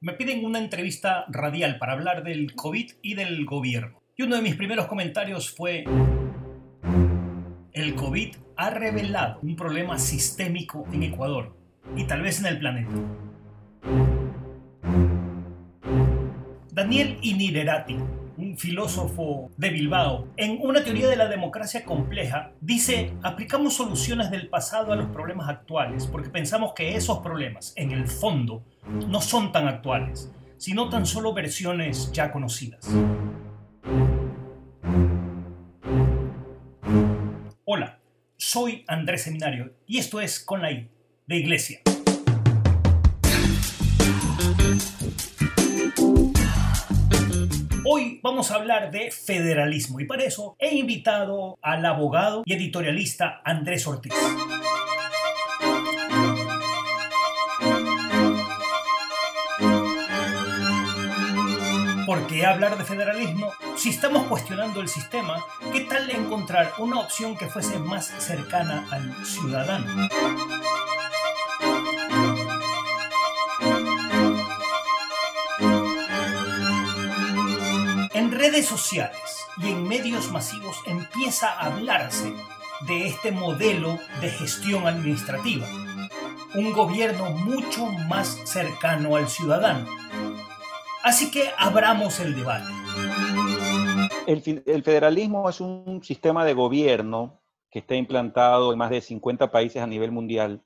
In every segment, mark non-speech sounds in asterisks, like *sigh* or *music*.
Me piden una entrevista radial para hablar del COVID y del gobierno. Y uno de mis primeros comentarios fue, el COVID ha revelado un problema sistémico en Ecuador y tal vez en el planeta. Daniel Inirerati, un filósofo de Bilbao, en una teoría de la democracia compleja, dice, aplicamos soluciones del pasado a los problemas actuales porque pensamos que esos problemas, en el fondo, no son tan actuales, sino tan solo versiones ya conocidas. Hola, soy Andrés Seminario y esto es Con la I, de Iglesia. Hoy vamos a hablar de federalismo y para eso he invitado al abogado y editorialista Andrés Ortiz. ¿Por qué hablar de federalismo? Si estamos cuestionando el sistema, ¿qué tal encontrar una opción que fuese más cercana al ciudadano? Redes sociales y en medios masivos empieza a hablarse de este modelo de gestión administrativa, un gobierno mucho más cercano al ciudadano. Así que abramos el debate. El, el, federalismo es un sistema de gobierno que está implantado en más de 50 países a nivel mundial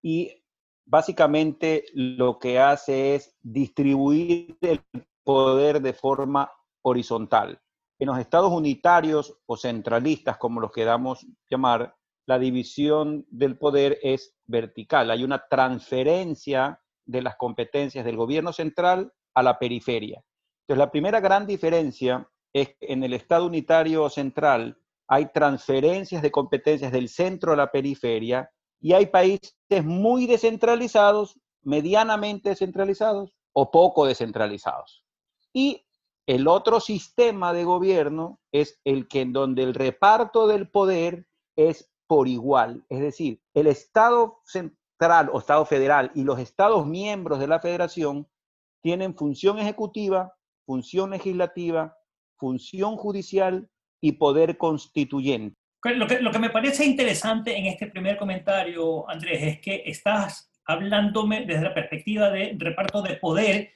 y básicamente lo que hace es distribuir el poder de forma horizontal. En los estados unitarios o centralistas, como los queramos llamar, la división del poder es vertical. Hay una transferencia de las competencias del gobierno central a la periferia. Entonces, la primera gran diferencia es que en el estado unitario central hay transferencias de competencias del centro a la periferia y hay países muy descentralizados, medianamente descentralizados o poco descentralizados. Y el otro sistema de gobierno es el que en donde el reparto del poder es por igual, es decir, el Estado central o Estado federal y los Estados miembros de la federación tienen función ejecutiva, función legislativa, función judicial y poder constituyente. Lo que, lo que me parece interesante en este primer comentario, Andrés, es que estás hablándome desde la perspectiva de reparto de poder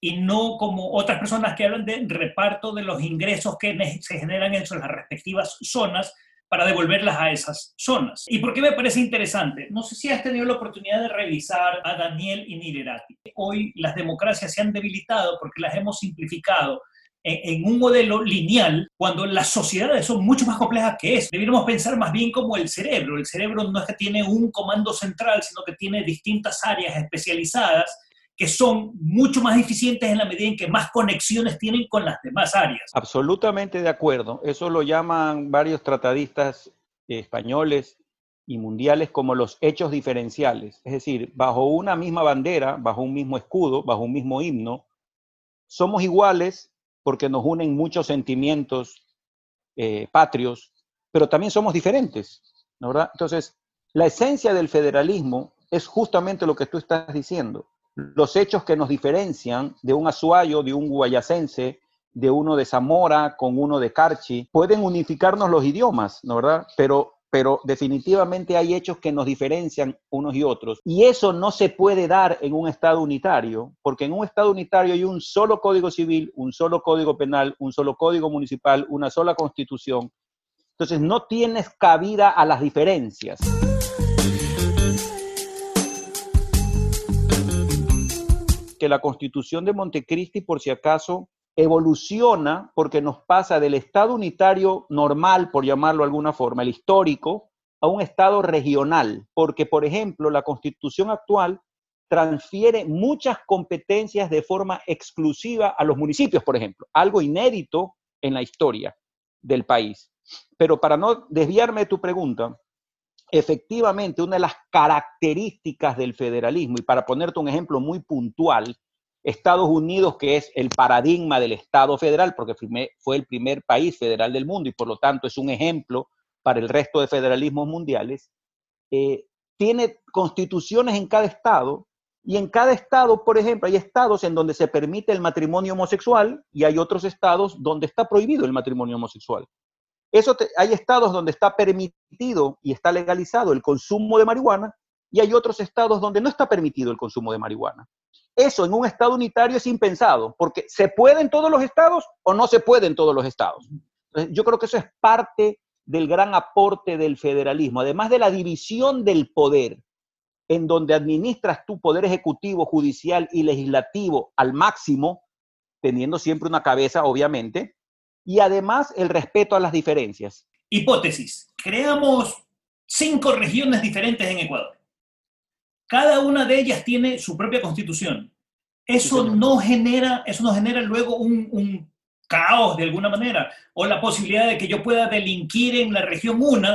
y no como otras personas que hablan de reparto de los ingresos que se generan en las respectivas zonas para devolverlas a esas zonas. ¿Y por qué me parece interesante? No sé si has tenido la oportunidad de revisar a Daniel y Inirerati. Hoy las democracias se han debilitado porque las hemos simplificado en, un modelo lineal cuando las sociedades son mucho más complejas que eso. Deberíamos pensar más bien como el cerebro. El cerebro no es que tiene un comando central, sino que tiene distintas áreas especializadas que son mucho más eficientes en la medida en que más conexiones tienen con las demás áreas. Absolutamente de acuerdo. Eso lo llaman varios tratadistas españoles y mundiales como los hechos diferenciales. Es decir, bajo una misma bandera, bajo un mismo escudo, bajo un mismo himno, somos iguales porque nos unen muchos sentimientos eh, patrios, pero también somos diferentes. ¿verdad? Entonces, la esencia del federalismo es justamente lo que tú estás diciendo los hechos que nos diferencian de un azuayo, de un guayacense, de uno de Zamora con uno de Carchi, pueden unificarnos los idiomas, ¿no verdad? Pero, pero definitivamente hay hechos que nos diferencian unos y otros. Y eso no se puede dar en un Estado unitario, porque en un Estado unitario hay un solo código civil, un solo código penal, un solo código municipal, una sola constitución. Entonces no tienes cabida a las diferencias. Que la constitución de Montecristi, por si acaso, evoluciona porque nos pasa del Estado unitario normal, por llamarlo de alguna forma, el histórico, a un Estado regional, porque, por ejemplo, la constitución actual transfiere muchas competencias de forma exclusiva a los municipios, por ejemplo, algo inédito en la historia del país. Pero para no desviarme de tu pregunta, efectivamente una de las características del federalismo, y para ponerte un ejemplo muy puntual, Estados Unidos, que es el paradigma del Estado federal, porque fue el primer país federal del mundo y por lo tanto es un ejemplo para el resto de federalismos mundiales, eh, tiene constituciones en cada estado Y en cada estado, por ejemplo, hay estados en donde se permite el matrimonio homosexual y hay otros estados donde está prohibido el matrimonio homosexual. Eso hay estados donde está permitido y está legalizado el consumo de marihuana y hay otros estados donde no está permitido el consumo de marihuana. Eso en un estado unitario es impensado, porque se puede en todos los estados o no se puede en todos los estados. yo creo que eso es parte del gran aporte del federalismo, además de la división del poder, en donde administras tu poder ejecutivo, judicial y legislativo al máximo, teniendo siempre una cabeza, obviamente, y además el respeto a las diferencias. Hipótesis, creamos cinco regiones diferentes en Ecuador. Cada una de ellas tiene su propia constitución. Eso no genera, eso no genera luego un, caos de alguna manera, o la posibilidad de que yo pueda delinquir en la región 1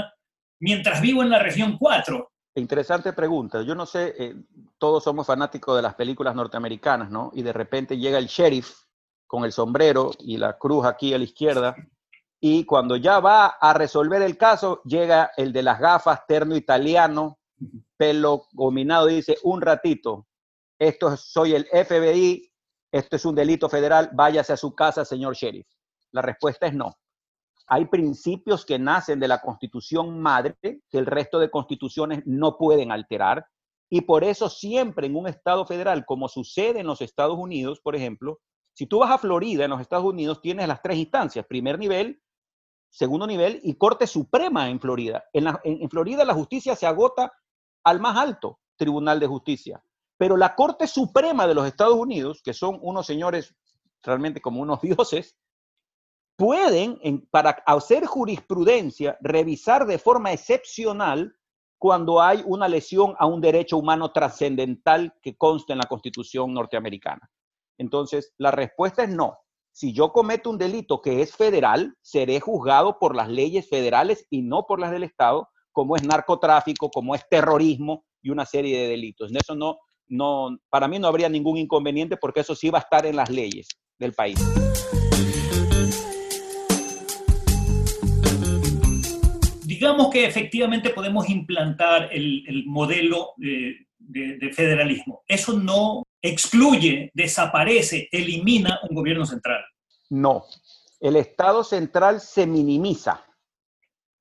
mientras vivo en la región 4. Interesante pregunta. Yo no sé, eh, todos somos fanáticos de las películas norteamericanas, ¿no? Y de repente llega el sheriff con el sombrero y la cruz aquí a la izquierda, y cuando ya va a resolver el caso, llega el de las gafas, terno italiano, pelo gominado, dice, un ratito, esto soy el FBI, esto es un delito federal, váyase a su casa, señor sheriff. La respuesta es no. Hay principios que nacen de la constitución madre que el resto de constituciones no pueden alterar y por eso siempre en un estado federal, como sucede en los Estados Unidos, por ejemplo, si tú vas a Florida, en los Estados Unidos, tienes las tres instancias, primer nivel, segundo nivel y Corte Suprema en Florida. En, en Florida la justicia se agota al más alto Tribunal de Justicia. Pero la Corte Suprema de los Estados Unidos, que son unos señores realmente como unos *laughs* dioses, pueden, para hacer jurisprudencia, revisar de forma excepcional cuando hay una lesión a un derecho humano trascendental que consta en la Constitución norteamericana. Entonces, la respuesta es no. Si yo cometo un delito que es federal, seré juzgado por las leyes federales y no por las del Estado, como es narcotráfico, como es terrorismo y una serie de delitos. Eso no, no, para mí no habría ningún inconveniente porque eso sí va a estar en las leyes del país. Digamos que efectivamente podemos implantar el, modelo de federalismo. Eso no excluye, desaparece, elimina un gobierno central. No, el Estado central se minimiza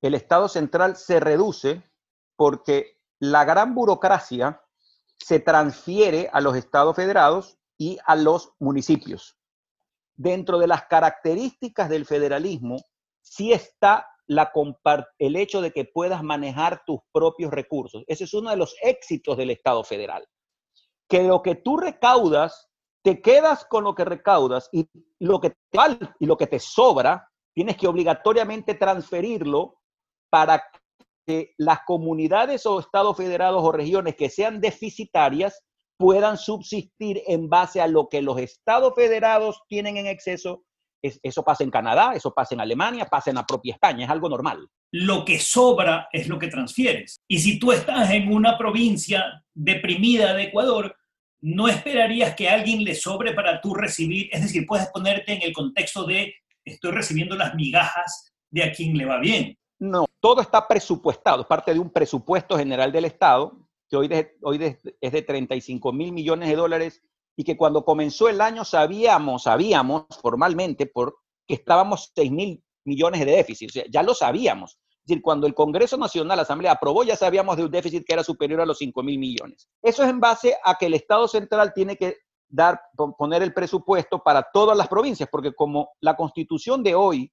el Estado central se reduce porque la gran burocracia se transfiere a los estados federados y a los municipios. Dentro de las características del federalismo, sí está el hecho de que puedas manejar tus propios recursos. Ese es uno de los éxitos del Estado federal. Que lo que tú recaudas, te quedas con lo que recaudas y lo que te y lo que te sobra, tienes que obligatoriamente transferirlo para que las comunidades o estados federados o regiones que sean deficitarias puedan subsistir en base a lo que los estados federados tienen en exceso. Eso pasa en Canadá, eso pasa en Alemania, pasa en la propia España, es algo normal. Lo que sobra es lo que transfieres. Y si tú estás en una provincia deprimida de Ecuador, no esperarías que a alguien le sobre para tú recibir, es decir, puedes ponerte en el contexto de estoy recibiendo las migajas de a quien le va bien. No, todo está presupuestado, es parte de un presupuesto general del Estado, que hoy, hoy es de 35 mil millones de dólares y que cuando comenzó el año sabíamos, sabíamos formalmente por que estábamos 6 mil millones de déficit, o sea, ya lo sabíamos. Es decir, cuando el Congreso Nacional, la Asamblea aprobó, ya sabíamos de un déficit que era superior a los 5 mil millones. Eso es en base a que el Estado central tiene que dar, poner el presupuesto para todas las provincias, porque como la constitución de hoy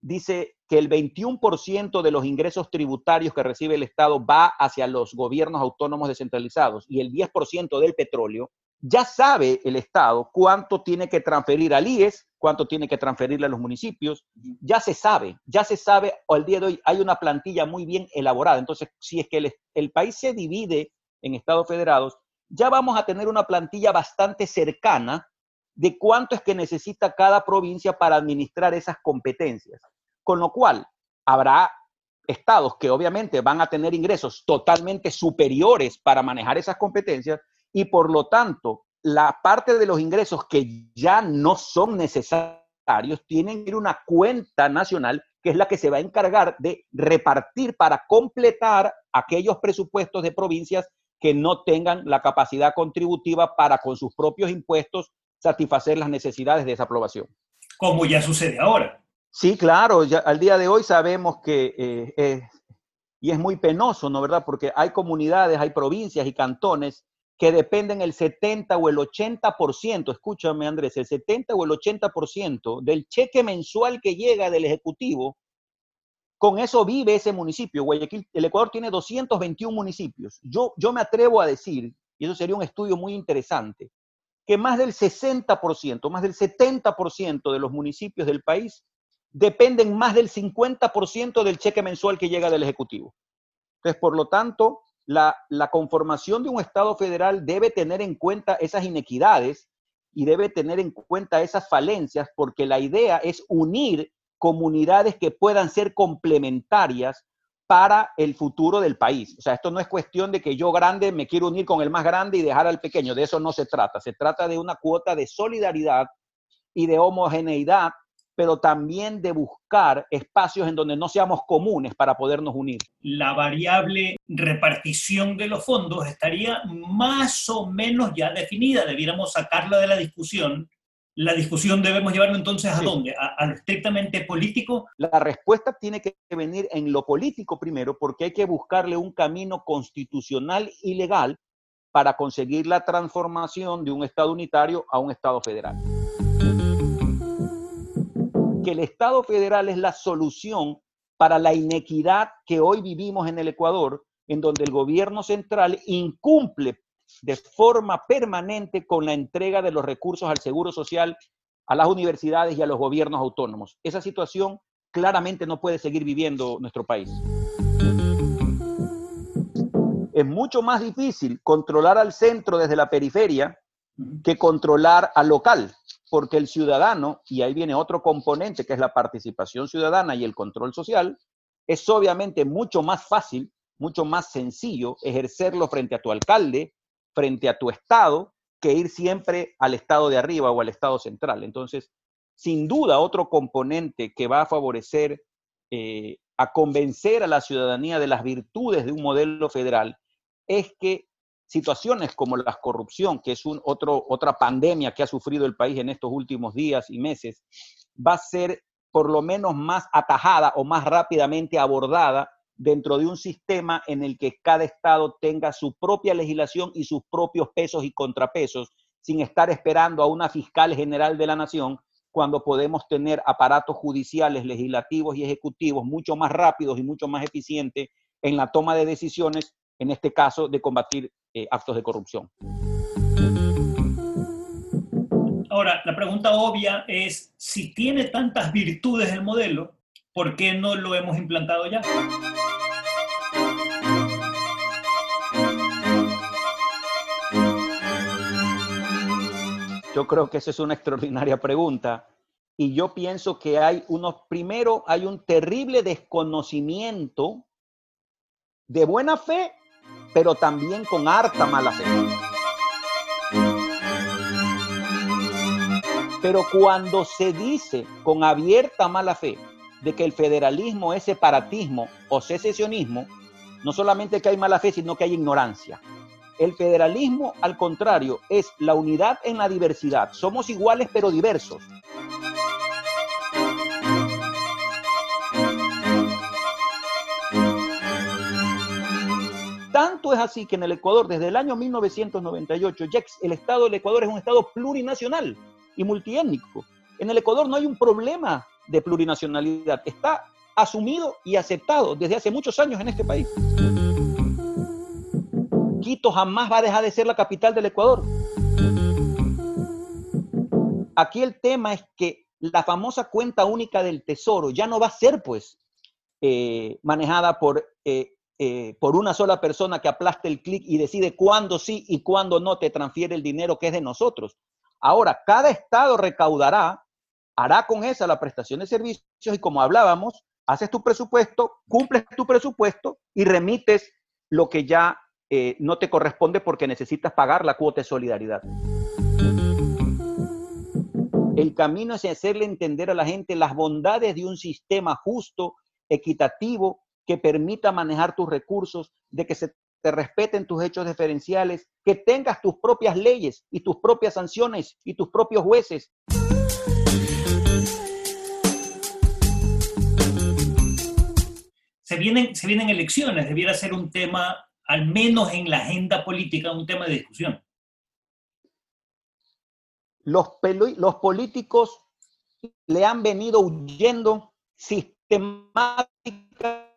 dice que el 21% de los ingresos tributarios que recibe el Estado va hacia los gobiernos autónomos descentralizados y el 10% del petróleo, ya sabe el Estado cuánto tiene que transferir al IES, cuánto tiene que transferirle a los municipios, ya se sabe, ya se sabe, al día de hoy hay una plantilla muy bien elaborada. Entonces, si es que el, el país se divide en estados federados, ya vamos a tener una plantilla bastante cercana de cuánto es que necesita cada provincia para administrar esas competencias. Con lo cual, habrá estados que obviamente van a tener ingresos totalmente superiores para manejar esas competencias y por lo tanto, la parte de los ingresos que ya no son necesarios tienen que ir a una cuenta nacional que es la que se va a encargar de repartir para completar aquellos presupuestos de provincias que no tengan la capacidad contributiva para con sus propios impuestos satisfacer las necesidades de esa aprobación. Como ya sucede ahora. Sí, claro, ya, al día de hoy sabemos que, eh, y es muy penoso, ¿no verdad? Porque hay comunidades, hay provincias y cantones que dependen el 70 o el 80%, escúchame Andrés, el 70 o el 80% del cheque mensual que llega del Ejecutivo, con eso vive ese municipio. Guayaquil, el Ecuador tiene 221 municipios. Yo, yo me atrevo a decir, y eso sería un estudio muy interesante, que más del 60%, más del 70% de los municipios del país dependen más del 50% del cheque mensual que llega del Ejecutivo. Entonces, por lo tanto, la, conformación de un Estado federal debe tener en cuenta esas inequidades y debe tener en cuenta esas falencias porque la idea es unir comunidades que puedan ser complementarias para el futuro del país. O sea, esto no es cuestión de que yo grande me quiero unir con el más grande y dejar al pequeño, de eso no se trata. Se trata de una cuota de solidaridad y de homogeneidad pero también de buscar espacios en donde no seamos comunes para podernos unir. La variable repartición de los fondos estaría más o menos ya definida, debiéramos sacarla de la discusión. La discusión debemos llevarlo entonces a dónde? ¿A, lo estrictamente político? La respuesta tiene que venir en lo político primero, porque hay que buscarle un camino constitucional y legal para conseguir la transformación de un Estado unitario a un Estado federal el Estado federal es la solución para la inequidad que hoy vivimos en el Ecuador, en donde el gobierno central incumple de forma permanente con la entrega de los recursos al Seguro Social, a las universidades y a los gobiernos autónomos. Esa situación claramente no puede seguir viviendo nuestro país. Es mucho más difícil controlar al centro desde la periferia que controlar al local porque el ciudadano, y ahí viene otro componente que es la participación ciudadana y el control social, es obviamente mucho más fácil, mucho más sencillo ejercerlo frente a tu alcalde, frente a tu estado, que ir siempre al estado de arriba o al estado central. Entonces, sin duda, otro componente que va a favorecer eh, a convencer a la ciudadanía de las virtudes de un modelo federal es que situaciones como la corrupción, que es un otro, otra pandemia que ha sufrido el país en estos últimos días y meses, va a ser por lo menos más atajada o más rápidamente abordada dentro de un sistema en el que cada estado tenga su propia legislación y sus propios pesos y contrapesos, sin estar esperando a una fiscal general de la nación, cuando podemos tener aparatos judiciales, legislativos y ejecutivos mucho más rápidos y mucho más eficientes en la toma de decisiones, en este caso de combatir eh, actos de corrupción. Ahora, la pregunta obvia es, si tiene tantas virtudes el modelo, ¿por qué no lo hemos implantado ya? Yo creo que esa es una extraordinaria pregunta. Y yo pienso que hay unos, primero hay un terrible desconocimiento de buena fe pero también con harta mala fe. Pero cuando se dice con abierta mala fe de que el federalismo es separatismo o secesionismo, no solamente que hay mala fe, sino que hay ignorancia. El federalismo, al contrario, es la unidad en la diversidad. Somos iguales pero diversos. Es así que en el Ecuador, desde el año 1998, ya el Estado del Ecuador es un Estado plurinacional y multiétnico. En el Ecuador no hay un problema de plurinacionalidad. Está asumido y aceptado desde hace muchos años en este país. Quito jamás va a dejar de ser la capital del Ecuador. Aquí el tema es que la famosa cuenta única del tesoro ya no va a ser pues eh, manejada por eh, eh, por una sola persona que aplaste el clic y decide cuándo sí y cuándo no te transfiere el dinero que es de nosotros. Ahora, cada estado recaudará, hará con esa la prestación de servicios y como hablábamos, haces tu presupuesto, cumples tu presupuesto y remites lo que ya eh, no te corresponde porque necesitas pagar la cuota de solidaridad. El camino es hacerle entender a la gente las bondades de un sistema justo, equitativo que permita manejar tus recursos, de que se te respeten tus hechos diferenciales, que tengas tus propias leyes y tus propias sanciones y tus propios jueces. Se vienen, se vienen elecciones, debiera ser un tema, al menos en la agenda política, un tema de discusión. Los, los políticos le han venido huyendo sistemáticamente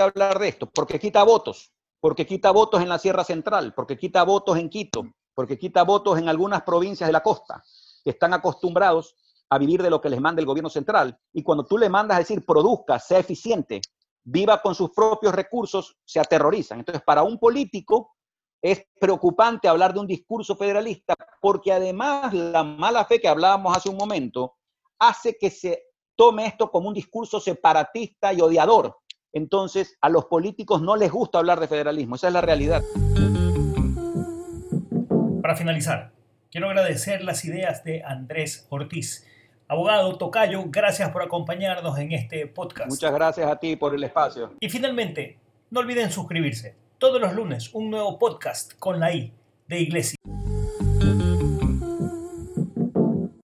hablar de esto, porque quita votos, porque quita votos en la Sierra Central, porque quita votos en Quito, porque quita votos en algunas provincias de la costa, que están acostumbrados a vivir de lo que les manda el gobierno central. Y cuando tú le mandas a decir, produzca, sea eficiente, viva con sus propios recursos, se aterrorizan. Entonces, para un político es preocupante hablar de un discurso federalista porque además la mala fe que hablábamos hace un momento hace que se tome esto como un discurso separatista y odiador. Entonces, a los políticos no les gusta hablar de federalismo, esa es la realidad. Para finalizar, quiero agradecer las ideas de Andrés Ortiz. Abogado Tocayo, gracias por acompañarnos en este podcast. Muchas gracias a ti por el espacio. Y finalmente, no olviden suscribirse. Todos los lunes, un nuevo podcast con la I de Iglesia.